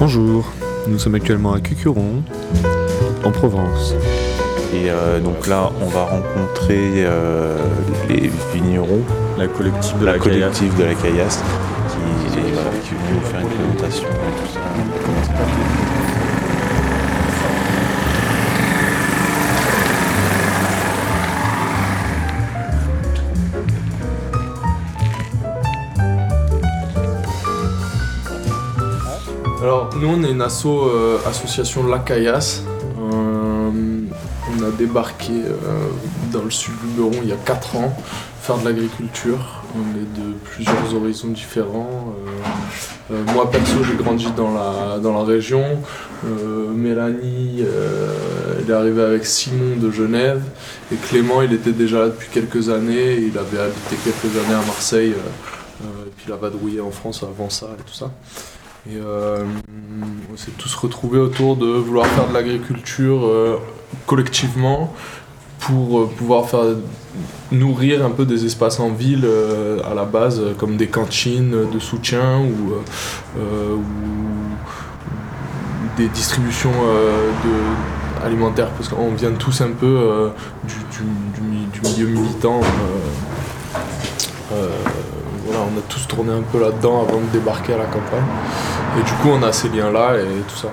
Bonjour, nous sommes actuellement à Cucuron, en Provence. Et euh, donc là, on va rencontrer euh, les vignerons, la collective de la, la, collective de la Caillasse, qui, voilà, qui est venue nous faire une présentation nous, on est une asso, euh, association La Caillasse. Euh, on a débarqué euh, dans le sud du Luberon il y a 4 ans, faire de l'agriculture. On est de plusieurs horizons différents. Euh, moi, perso, j'ai grandi dans la, région. Mélanie, elle est arrivée avec Simon de Genève. Et Clément, il était déjà là depuis quelques années. Il avait habité quelques années à Marseille. et puis il a vadrouillé en France avant ça et tout ça. Et euh, on s'est tous retrouvés autour de vouloir faire de l'agriculture euh, collectivement pour euh, pouvoir faire nourrir un peu des espaces en ville à la base, comme des cantines de soutien ou, des distributions alimentaires parce qu'on vient tous un peu du milieu militant. Voilà, on a tous tourné un peu là-dedans avant de débarquer à la campagne. Et du coup, on a ces liens-là et tout ça.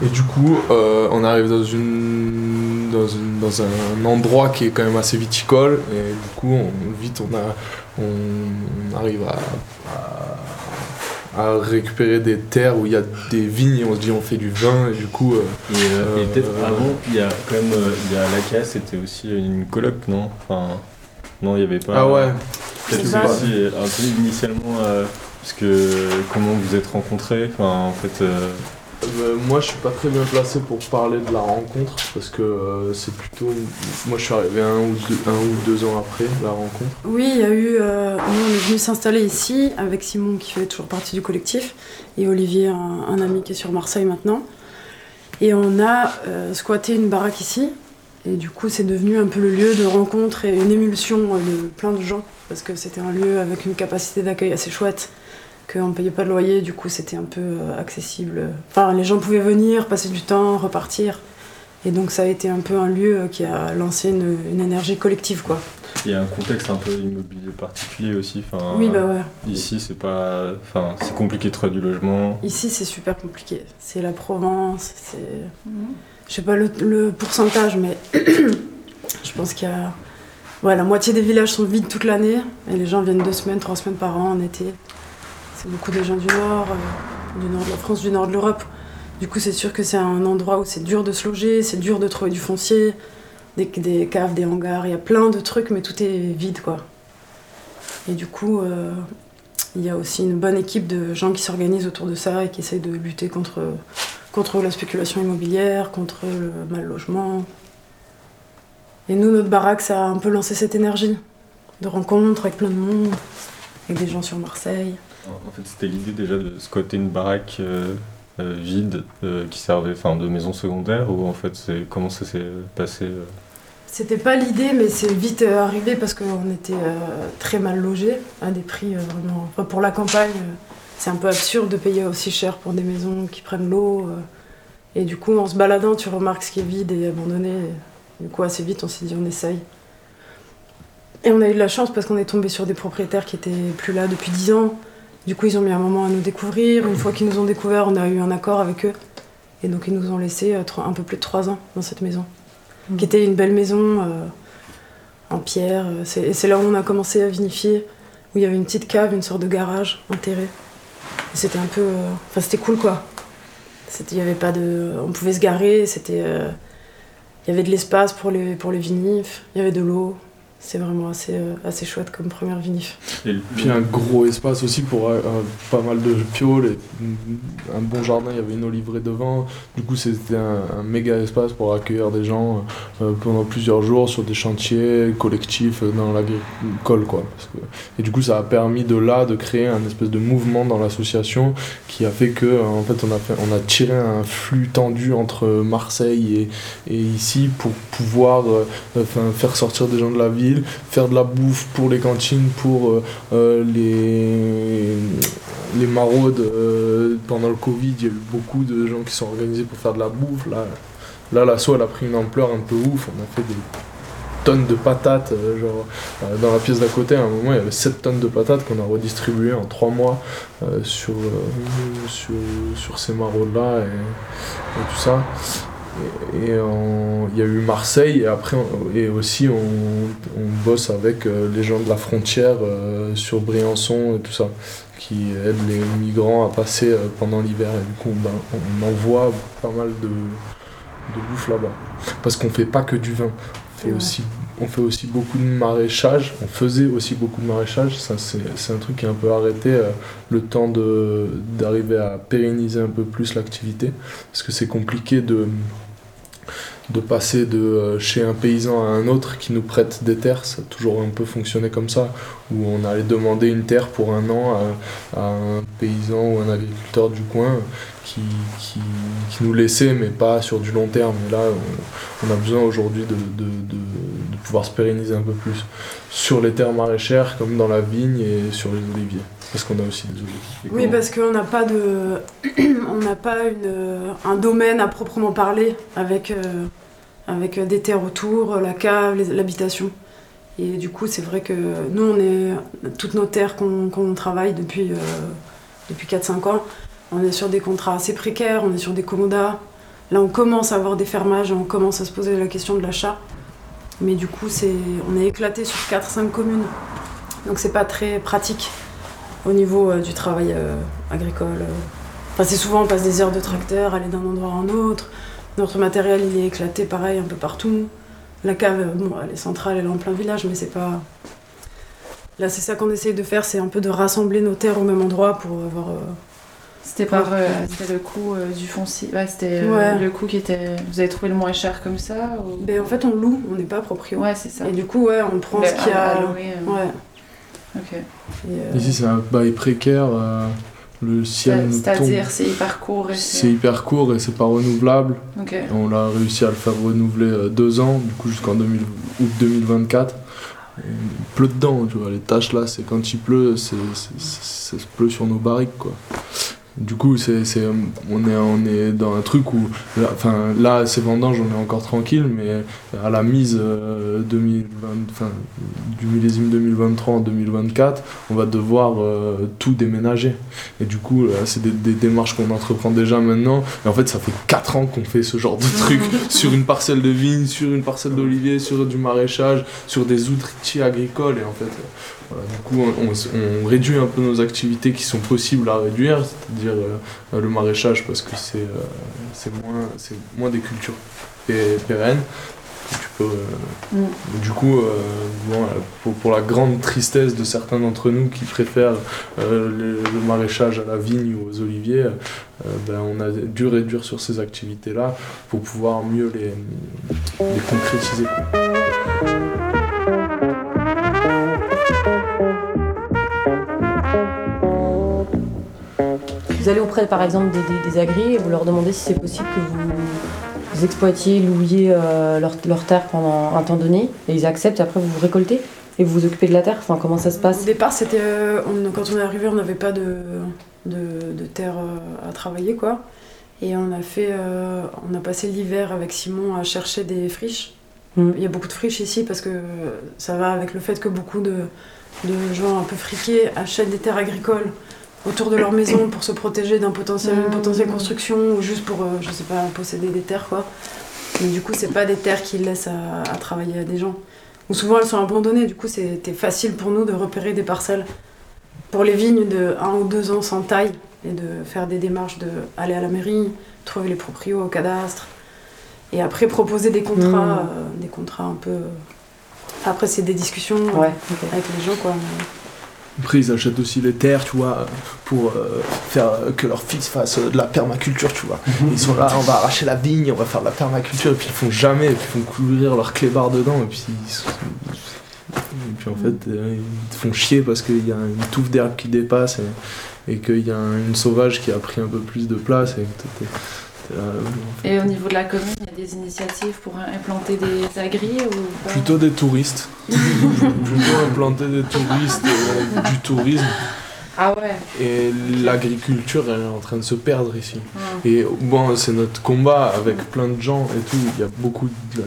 Et du coup, euh, on arrive dans, une, dans, une- dans un endroit qui est quand même assez viticole. Et du coup, on, vite, on, a, on, arrive à, récupérer des terres où il y a des vignes et on se dit on fait du vin. Et du coup, euh, Et, euh, et peut-être avant, il y a quand même il y a la casse, c'était aussi une coloc, non? Enfin, non, il n'y avait pas. ah ouais, Peut-être je que sais pas. aussi, un peu initialement, euh, parce que comment vous êtes rencontrés Enfin, en fait, euh, Euh, moi, je suis pas très bien placé pour parler de la rencontre parce que euh, c'est plutôt. Moi, je suis arrivé un ou, deux, un ou deux ans après la rencontre. Oui, il y a eu. euh, nous, on est venu s'installer ici avec Simon qui fait toujours partie du collectif et Olivier, un, un ami qui est sur Marseille maintenant. Et on a euh, squatté une baraque ici. Et du coup, c'est devenu un peu le lieu de rencontre et une émulsion euh, de plein de gens parce que c'était un lieu avec une capacité d'accueil assez chouette qu'on ne payait pas de loyer. Du coup, c'était un peu euh, accessible. Enfin, les gens pouvaient venir, passer du temps, repartir. Et donc, ça a été un peu un lieu qui a lancé une, une énergie collective, quoi. il y a un contexte un peu immobilier particulier aussi. Enfin, Oui, bah ouais. Ici, c'est pas. Enfin, c'est compliqué de trouver du logement. Ici, c'est super compliqué. C'est la Provence, c'est. Je sais pas le, pourcentage, mais je pense qu'il y a. Ouais, la moitié des villages sont vides toute l'année et les gens viennent deux semaines, trois semaines par an en été. C'est beaucoup des gens du nord, euh, du nord de la France, du nord de l'Europe. Du coup, c'est sûr que c'est un endroit où c'est dur de se loger, c'est dur de trouver du foncier, des, des caves, des hangars, il y a plein de trucs, mais tout est vide, quoi. Et du coup, euh, il y a aussi une bonne équipe de gens qui s'organisent autour de ça et qui essayent de lutter contre, contre la spéculation immobilière, contre le mal logement. Et nous, notre baraque, ça a un peu lancé cette énergie de rencontres avec plein de monde, avec des gens sur Marseille. En fait, c'était l'idée déjà de squatter une baraque euh, euh, vide euh, qui servait enfin, de maison secondaire ou en fait, c'est comment ça s'est passé C'était pas l'idée, mais c'est vite arrivé parce qu'on était très mal logés, à des prix vraiment. Enfin, pour la campagne, c'est un peu absurde de payer aussi cher pour des maisons qui prennent l'eau. euh. et du coup, en se baladant, tu remarques ce qui est vide et abandonné. Et du coup, assez vite, on s'est dit, on essaye. Et on a eu de la chance parce qu'on est tombé sur des propriétaires qui étaient plus là depuis 10 ans. Du coup, ils ont mis un moment à nous découvrir. Une fois qu'ils nous ont découvert, on a eu un accord avec eux. Et donc, ils nous ont laissé euh, un peu plus de 3 ans dans cette maison qui était une belle maison euh, en pierre. Et c'est là où on a commencé à vinifier, où il y avait une petite cave, une sorte de garage enterré. C'était un peu. Enfin, c'était cool quoi. Il y avait pas de. On pouvait se garer, c'était. euh, Il y avait de l'espace pour les, pour les vinifs, il y avait de l'eau. C'est vraiment assez, euh, assez chouette comme première vinif. Et Puis un gros espace aussi pour euh, pas mal de pioles, et un bon jardin, il y avait une oliveraie devant. Du coup, c'était un, méga espace pour accueillir des gens euh, pendant plusieurs jours sur des chantiers collectifs dans l'agricole. Quoi, Et du coup, ça a permis de là de créer un espèce de mouvement dans l'association qui a fait que en fait, on, a fait, on a tiré un flux tendu entre Marseille et, et ici pour pouvoir euh, faire sortir des gens de la ville, faire de la bouffe pour les cantines, pour euh, euh, les les maraudes, euh, pendant le Covid, il y a eu beaucoup de gens qui sont organisés pour faire de la bouffe. Là, là l'assaut, elle a pris une ampleur un peu ouf. On a fait des tonnes de patates. genre, dans la pièce d'à côté, à un moment, il y avait 7 tonnes de patates qu'on a redistribuées en 3 mois sur, sur, sur ces maraudes-là et tout ça. Et, il y a eu Marseille et après on- et aussi on, on bosse avec euh, les gens de la frontière euh, sur Briançon et tout ça qui aident les migrants à passer euh, pendant l'hiver. Et du coup ben, on envoie pas mal de, de bouffe là-bas. Parce qu'on fait pas que du vin. On fait Ouais. aussi on fait aussi beaucoup de maraîchage. On faisait aussi beaucoup de maraîchage. Ça c'est un truc qui est un peu arrêté euh, le temps d'arriver à pérenniser un peu plus l'activité. Parce que c'est compliqué de de passer de euh, chez un paysan à un autre qui nous prête des terres, ça a toujours un peu fonctionné comme ça, où on allait demander une terre pour un an à, un paysan ou un agriculteur du coin qui, qui, nous laissait, mais pas sur du long terme. Et là, on, a besoin aujourd'hui de, de, de pouvoir se pérenniser un peu plus sur les terres maraîchères, comme dans la vigne et sur les oliviers, parce qu'on a aussi des. Et Oui, parce qu'on n'a pas de, on n'a pas une, un domaine à proprement parler avec, euh, avec des terres autour, la cave, l'habitation. Et du coup, c'est vrai que nous, on est toutes nos terres qu'on travaille depuis, euh, depuis 4-5 ans. On est sur des contrats assez précaires, on est sur des commodas. Là, on commence à avoir des fermages, on commence à se poser la question de l'achat. Mais du coup, c'est, on est éclaté sur 4-5 communes. Donc, c'est pas très pratique au niveau euh, du travail euh, agricole. euh. Enfin, c'est souvent on passe des heures de tracteur, aller d'un endroit à un autre. Notre matériel il est éclaté pareil un peu partout. La cave, bon, elle est centrale, elle est en plein village, mais c'est pas. Là, c'est ça qu'on essaye de faire, c'est un peu de rassembler nos terres au même endroit pour avoir. euh, C'était par euh, c'était le coût euh, du foncier. Ouais, c'était Ouais. le coût qui était. Vous avez trouvé le moins cher comme ça ou- Ben, en fait, on loue, on n'est pas proprio. Ouais, c'est ça. Et du coup, ouais, on prend Le- ce qu'il y a. à louer. Ouais. Et, euh, Ici, c'est un bail précaire. euh, le ciel nous tombe. C'est-à-dire, c'est hyper court et C'est c'est. hyper court et c'est pas renouvelable. On a réussi à le faire renouveler euh, deux ans, du coup jusqu'en 2000 août 2024. Et il pleut dedans, tu vois. Les taches là, c'est quand il pleut, c'est, c'est- c'est- ça se pleut sur nos barriques, quoi. Du coup, c'est, c'est, euh, on, est, on est dans un truc où, là, enfin, là, ces vendanges, on est encore tranquille, mais à la mise euh, 2020, enfin, du millésime 2023 en 2024, on va devoir euh, tout déménager. Et du coup, là, c'est des, des démarches qu'on entreprend déjà maintenant. Et en fait, ça fait 4 ans qu'on fait ce genre de truc sur une parcelle de vigne, sur une parcelle d'olivier, sur du maraîchage, sur des outils agricoles. Et en fait, euh, voilà, du coup, on, on- réduit un peu nos activités qui sont possibles à réduire, c'est-à-dire euh, le maraîchage, parce que c'est euh, c'est moins, c'est moins des cultures pé- pérennes. Tu peux, euh, Mm. du coup, euh, bon, euh, pour, pour la grande tristesse de certains d'entre nous qui préfèrent euh, le, le maraîchage à la vigne ou aux oliviers, euh, ben, on a dû réduire sur ces activités-là pour pouvoir mieux les, les concrétiser. quoi. Allez auprès, par exemple, des, des, des agris et vous leur demandez si c'est possible que vous, vous exploitiez, louiez euh, leur, leur terre pendant un temps donné, et ils acceptent, et après vous vous récoltez et vous vous occupez de la terre. Enfin, comment ça se Au passe départ, c'était euh, quand on est arrivé, on n'avait pas de, de, de terre euh, à travailler, quoi. Et on a fait, euh, on a passé l'hiver avec Simon à chercher des friches. Mm. Il y a beaucoup de friches ici parce que ça va avec le fait que beaucoup de, de gens un peu friqués achètent des terres agricoles autour de leur maison pour se protéger d'un potentiel, Mm. une potentielle construction ou juste pour, euh, je sais pas, posséder des terres, quoi. Mais du coup, c'est pas des terres qu'ils laissent à, à travailler à des gens. Ou souvent elles sont abandonnées, du coup c'était facile pour nous de repérer des parcelles pour les vignes de 1 ou 2 ans sans taille et de faire des démarches de aller à la mairie, trouver les proprios au cadastre et après proposer des contrats, Mmh. euh, des contrats un peu. Après c'est des discussions euh, Ouais, avec les gens quoi. mais- Après, ils achètent aussi les terres, tu vois, pour euh, faire que leur fils fasse euh, de la permaculture, tu vois. Ils sont là, on va arracher la vigne, on va faire de la permaculture, et puis ils font jamais, et puis ils font courir leur clébard dedans, et puis ils, sont- et puis en fait, euh, ils te font chier parce qu'il y a une touffe d'herbe qui dépasse, et, et qu'il y a un- une sauvage qui a pris un peu plus de place, et euh, Et au niveau de la commune, il y a des initiatives pour implanter des agris ou pas Plutôt des touristes. Plutôt implanter des touristes, euh, du tourisme. Ah ouais. Et l'agriculture, elle est en train de se perdre ici. Ouais. Et bon, c'est notre combat avec plein de gens et tout. Il y a beaucoup de,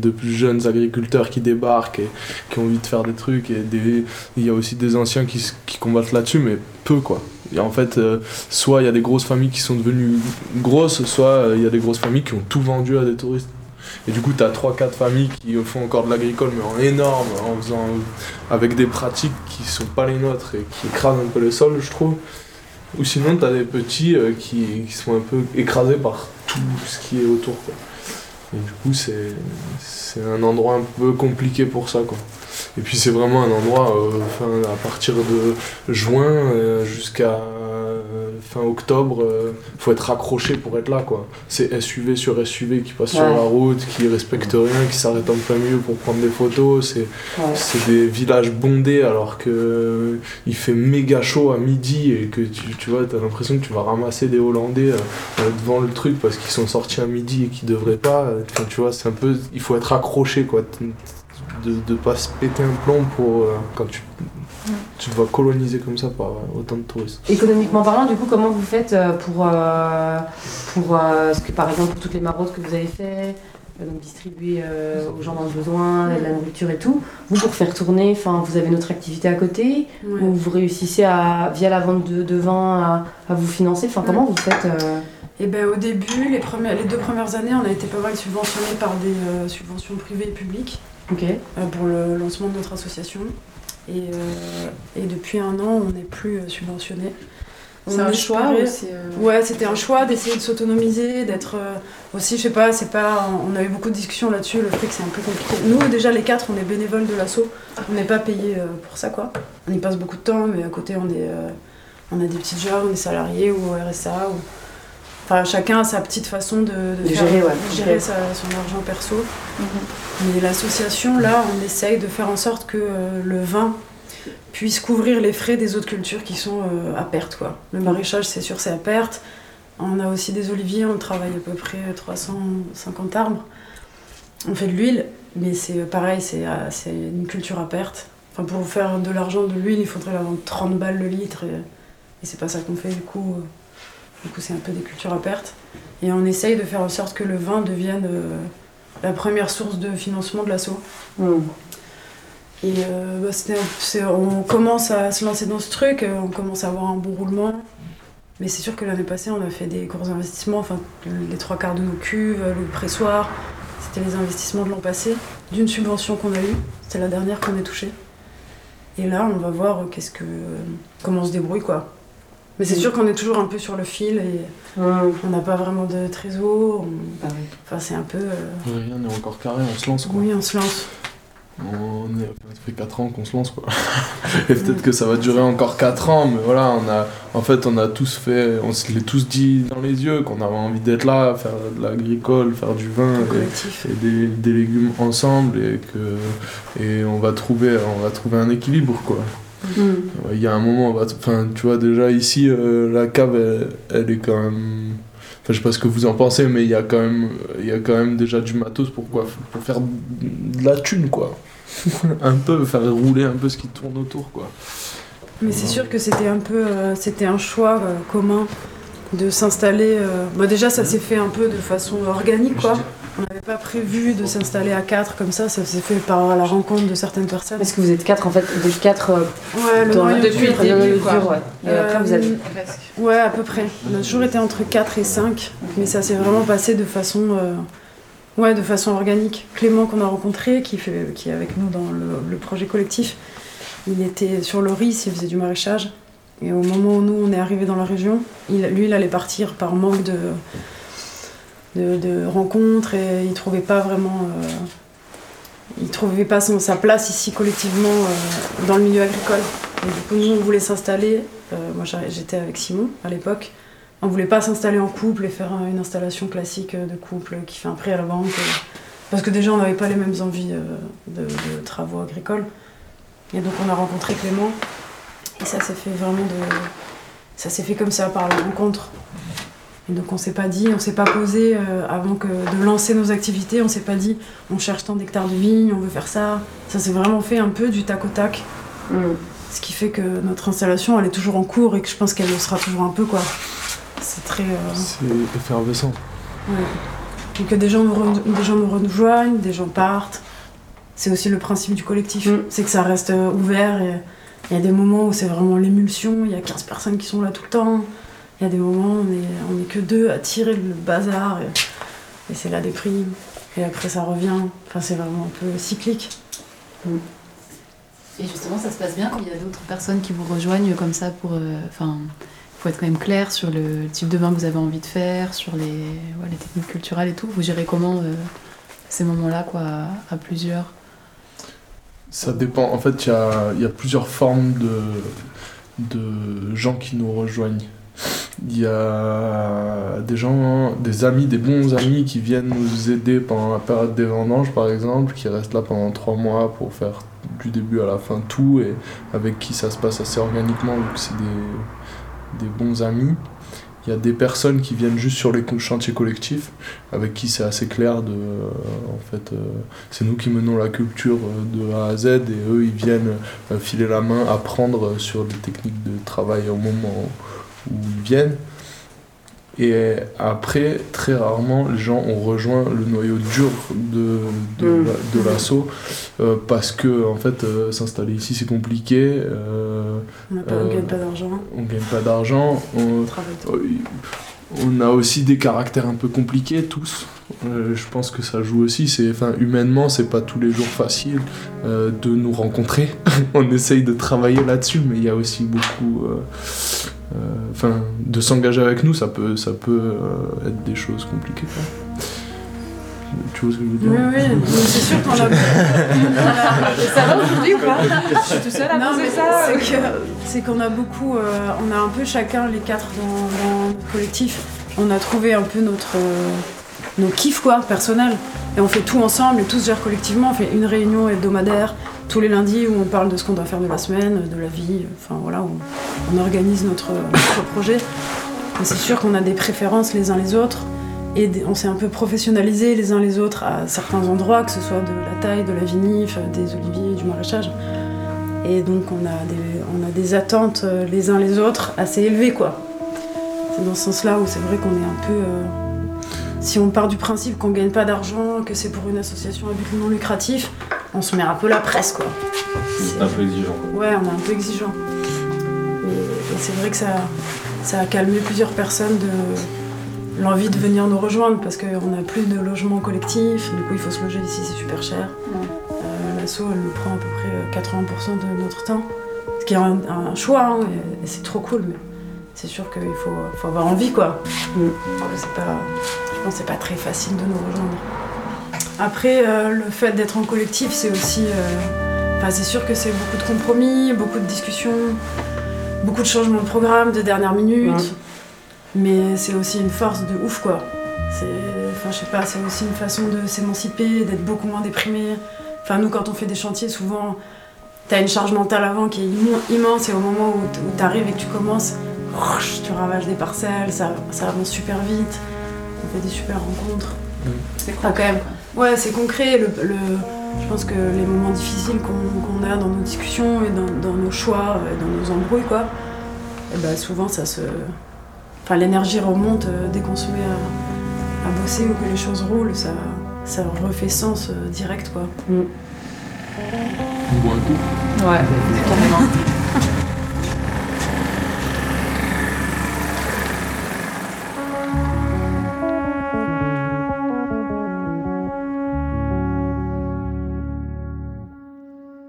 de plus jeunes agriculteurs qui débarquent et qui ont envie de faire des trucs. Et des, il y a aussi des anciens qui, qui combattent là-dessus, mais peu quoi. Et en fait, euh, soit il y a des grosses familles qui sont devenues grosses, soit euh, il y a des grosses familles qui ont tout vendu à des touristes. Et du coup, tu as 3-4 familles qui font encore de l'agricole, mais en énorme, en faisant, avec des pratiques qui sont pas les nôtres et qui écrasent un peu le sol, je trouve. Ou sinon, tu as des petits euh, qui, qui sont un peu écrasés par tout ce qui est autour. Quoi. Et du coup, c'est un endroit un peu compliqué pour ça. Quoi. Et puis, c'est vraiment un endroit, euh, à partir de juin euh, jusqu'à fin octobre, euh, faut être accroché pour être là. quoi. C'est SUV sur SUV qui passe sur la route, qui respecte rien, qui s'arrête en plein milieu pour prendre des photos. C'est Ouais. des villages bondés alors que euh, il fait méga chaud à midi et que tu, tu vois, t'as l'impression que tu vas ramasser des Hollandais euh, euh, devant le truc parce qu'ils sont sortis à midi et qu'ils devraient pas. Enfin, tu vois, c'est un peu. Il faut être accroché quoi. De, de pas se péter un plomb pour. euh, quand tu, tu vois coloniser comme ça par euh, autant de touristes. Économiquement parlant, du coup, comment vous faites euh, pour, euh, pour euh, ce que, par exemple, pour toutes les maraudes que vous avez fait, donc distribuer euh, aux gens dans le besoin, de la nourriture et tout, vous pour faire tourner, enfin, vous avez une autre activité à côté, Ouais. ou vous réussissez à, via la vente de, de vin à, à vous financer, enfin, comment vous faites euh, Et ben au début, les, premières, les deux premières années, on a été pas mal subventionnés par des euh, subventions privées et publiques Ok. euh, pour le lancement de notre association. Et, euh, et depuis un an, on n'est plus euh, subventionné. C'est un choix euh, Ouais, c'était un choix d'essayer de s'autonomiser, d'être aussi, je sais pas, c'est pas. On a eu beaucoup de discussions là-dessus, le fait que c'est un peu compliqué. Nous, déjà, les quatre, on est bénévoles de l'asso. On n'est pas payés pour ça, quoi. On y passe beaucoup de temps, mais à côté, on est. on a des petits jobs, on est salariés ou RSA. Ou... Enfin, chacun a sa petite façon de, de De faire- gérer, ouais. de gérer Ok. sa- son argent perso. mhm. Mais l'association, là, on essaye de faire en sorte que euh, le vin puisse couvrir les frais des autres cultures qui sont euh, à perte. Quoi. Le maraîchage, c'est sûr, c'est à perte. On a aussi des oliviers, on travaille à peu près 350 arbres. On fait de l'huile, mais c'est euh, pareil, c'est euh, c'est une culture à perte. Enfin, pour faire de l'argent de l'huile, il faudrait la vendre 30 balles le litre, et, et c'est pas ça qu'on fait, du coup, euh, du coup c'est un peu des cultures à perte. Et on essaye de faire en sorte que le vin devienne euh, la première source de financement de l'assaut. Hmm. Et euh, bah, on commence à se lancer dans ce truc, euh, on commence à avoir un bon roulement. Mais c'est sûr que l'année passée, on a fait des gros investissements, enfin les trois quarts de nos cuves, le pressoir. C'était les investissements de l'an passé, d'une subvention qu'on a eue. C'était la dernière qu'on ait touchée. Et là, on va voir qu'est-ce que, comment on se débrouille, quoi. Mais c'est sûr qu'on est toujours un peu sur le fil et on n'a pas vraiment de trésor. on- Bah oui. Enfin, c'est un peu. euh, Rien n'est encore carré, on se lance quoi. Oui, on se lance. On est, ça fait 4 ans qu'on se lance quoi. Et peut-être que ça va durer encore 4 ans, mais voilà, on a, en fait, on a tous fait, on se l'est tous dit dans les yeux qu'on avait envie d'être là, faire de l'agricole, faire du vin et des, des légumes ensemble et que et on va trouver, on va trouver un équilibre quoi. Il y a un moment, va, enfin, tu vois déjà ici, euh, la cave, elle, elle est quand même. Enfin, je sais pas ce que vous en pensez, mais il y a quand même, il y a quand même déjà du matos pour quoi, pour faire de la thune quoi. un peu, faire rouler un peu ce qui tourne autour quoi. Mais c'est sûr que c'était un peu, euh, c'était un choix euh, commun de s'installer. bah déjà, ça s'est fait un peu de façon organique, quoi. On pas prévu de s'installer à quatre comme ça. Ça s'est fait par la rencontre de certaines personnes. Parce que vous êtes quatre, en fait, vous êtes quatre euh, Ouais, le dans- depuis le début, quoi. dur, ouais. Et après, vous avez. Euh. Ouais, à peu près. On a toujours été entre 4 et 5, mais ça s'est vraiment passé de façon, euh, ouais, de façon organique. Clément qu'on a rencontré, qui, fait, qui est avec nous dans le, le projet collectif, il était sur le riz, il faisait du maraîchage. Et au moment où nous, on est arrivé dans la région, il, lui, il allait partir par manque de, de, rencontres et il trouvait pas vraiment... euh, il trouvait pas sa place ici collectivement euh, dans le milieu agricole. Et du coup, nous, on voulait s'installer. Euh, moi, j'étais avec Simon à l'époque. On voulait pas s'installer en couple et faire une installation classique de couple qui fait un prêt à la banque. parce que déjà, on n'avait pas les mêmes envies de, de travaux agricoles. Et donc, on a rencontré Clément. Et ça s'est fait vraiment de. Ça s'est fait comme ça, par la rencontre. Et donc, on s'est pas dit, on s'est pas posé euh, avant que de lancer nos activités. On s'est pas dit, on cherche tant d'hectares de vignes, on veut faire ça. Ça s'est vraiment fait un peu du tac au tac. Hmm. Ce qui fait que notre installation, elle est toujours en cours et que je pense qu'elle le sera toujours un peu, quoi. C'est très. euh, C'est effervescent. Ouais. Donc des gens, nous re- des gens nous rejoignent, des gens partent. C'est aussi le principe du collectif. Mm. C'est que ça reste euh, ouvert. et Il y a des moments où c'est vraiment l'émulsion. Il y a 15 personnes qui sont là tout le temps. Il y a des moments où on est, on est que deux à tirer le bazar. Et, et c'est la déprime. Et après ça revient. Enfin, c'est vraiment un peu cyclique. Et justement, ça se passe bien quand il y a d'autres personnes qui vous rejoignent comme ça pour. euh, Enfin, il faut être quand même clair sur le type de bain que vous avez envie de faire, sur les, ouais, les techniques culturelles et tout. Vous gérez comment euh, ces moments-là, quoi, à, à plusieurs? Ça dépend. En fait, il y a, il y a plusieurs formes de, de gens qui nous rejoignent. Il y a des gens, des amis, des bons amis qui viennent nous aider pendant la période des vendanges, par exemple, qui restent là pendant trois mois pour faire du début à la fin tout et avec qui ça se passe assez organiquement vu que c'est des, des bons amis. Il y a des personnes qui viennent juste sur les chantiers collectifs avec qui c'est assez clair de euh, en fait euh, c'est nous qui menons la culture euh, de A à Z et eux ils viennent filer la main, apprendre sur les techniques de travail au moment où ils viennent. Et après, très rarement, les gens ont rejoint le noyau dur de, de, Mm. la- de l'assaut euh, parce que en fait, euh, s'installer ici c'est compliqué, euh, On on gagne pas d'argent. on gagne pas d'argent, on, On travaille On a aussi des caractères un peu compliqués tous. Euh, je pense que ça joue aussi. C'est, enfin, humainement, c'est pas tous les jours facile euh, de nous rencontrer. On essaye de travailler là-dessus, mais il y a aussi beaucoup. euh, Enfin, de s'engager avec nous, ça peut, être des choses compliquées. Tu vois ce que je veux dire Oui, oui, c'est sûr qu'on a. Ça va aujourd'hui ou pas Je suis tout seul à Non, penser ça. c'est qu'on a beaucoup, euh, on a un peu chacun les quatre dans, dans notre collectif. On a trouvé un peu notre euh, nos kiffs quoi, personnels. Et on fait tout ensemble et tout se gère collectivement. On fait une réunion hebdomadaire tous les lundis où on parle de ce qu'on doit faire de la semaine, de la vie. Enfin voilà, on, on organise notre, notre projet. Mais c'est sûr qu'on a des préférences les uns les autres. Des- on s'est un peu professionnalisé les uns les autres à certains endroits, que ce soit de la taille, de la vinif, des oliviers, du maraîchage. Et donc on a des, on a des attentes euh, les uns les autres assez élevées quoi. C'est dans ce sens-là où c'est vrai qu'on est un peu... euh, si on part du principe qu'on gagne pas d'argent, que c'est pour une association à but non lucratif, on se met un peu la presse quoi. C'est un peu exigeant. quoi. Ouais, on est un peu exigeant. Et, et c'est vrai que ça, ça a calmé plusieurs personnes de l'envie de venir nous rejoindre parce qu'on n'a plus de logement collectif, du coup il faut se loger ici, c'est super cher. Euh, L'asso, elle nous prend à peu près euh, 80% de notre temps, ce qui est un, un choix, hein, et, et c'est trop cool, mais c'est sûr qu'il faut, faut avoir envie quoi. Mm. Pas, je pense que c'est pas très facile de nous rejoindre. Après, euh, le fait d'être en collectif, c'est aussi. euh, c'est sûr que c'est beaucoup de compromis, beaucoup de discussions, beaucoup de changements de programme de dernière minute. Ouais. Mais c'est aussi une force de ouf, quoi. C'est. Enfin, je sais pas, c'est aussi une façon de s'émanciper, d'être beaucoup moins déprimé. Enfin, nous, quand on fait des chantiers, souvent, t'as une charge mentale avant qui est immense, et au moment où t- où t'arrives et que tu commences, tu ravages des parcelles, ça, ça avance super vite. On fait des super rencontres. C'est Enfin, quand même. Ouais, c'est concret. Le, le- je pense que les moments difficiles qu'on qu'on a dans nos discussions et dans, dans nos choix, et dans nos embrouilles, quoi, et ben souvent ça se. Enfin, l'énergie remonte euh, dès qu'on se met à, à bosser ou que les choses roulent, ça, ça refait sens euh, direct, quoi. On boit un coup. Ouais, carrément.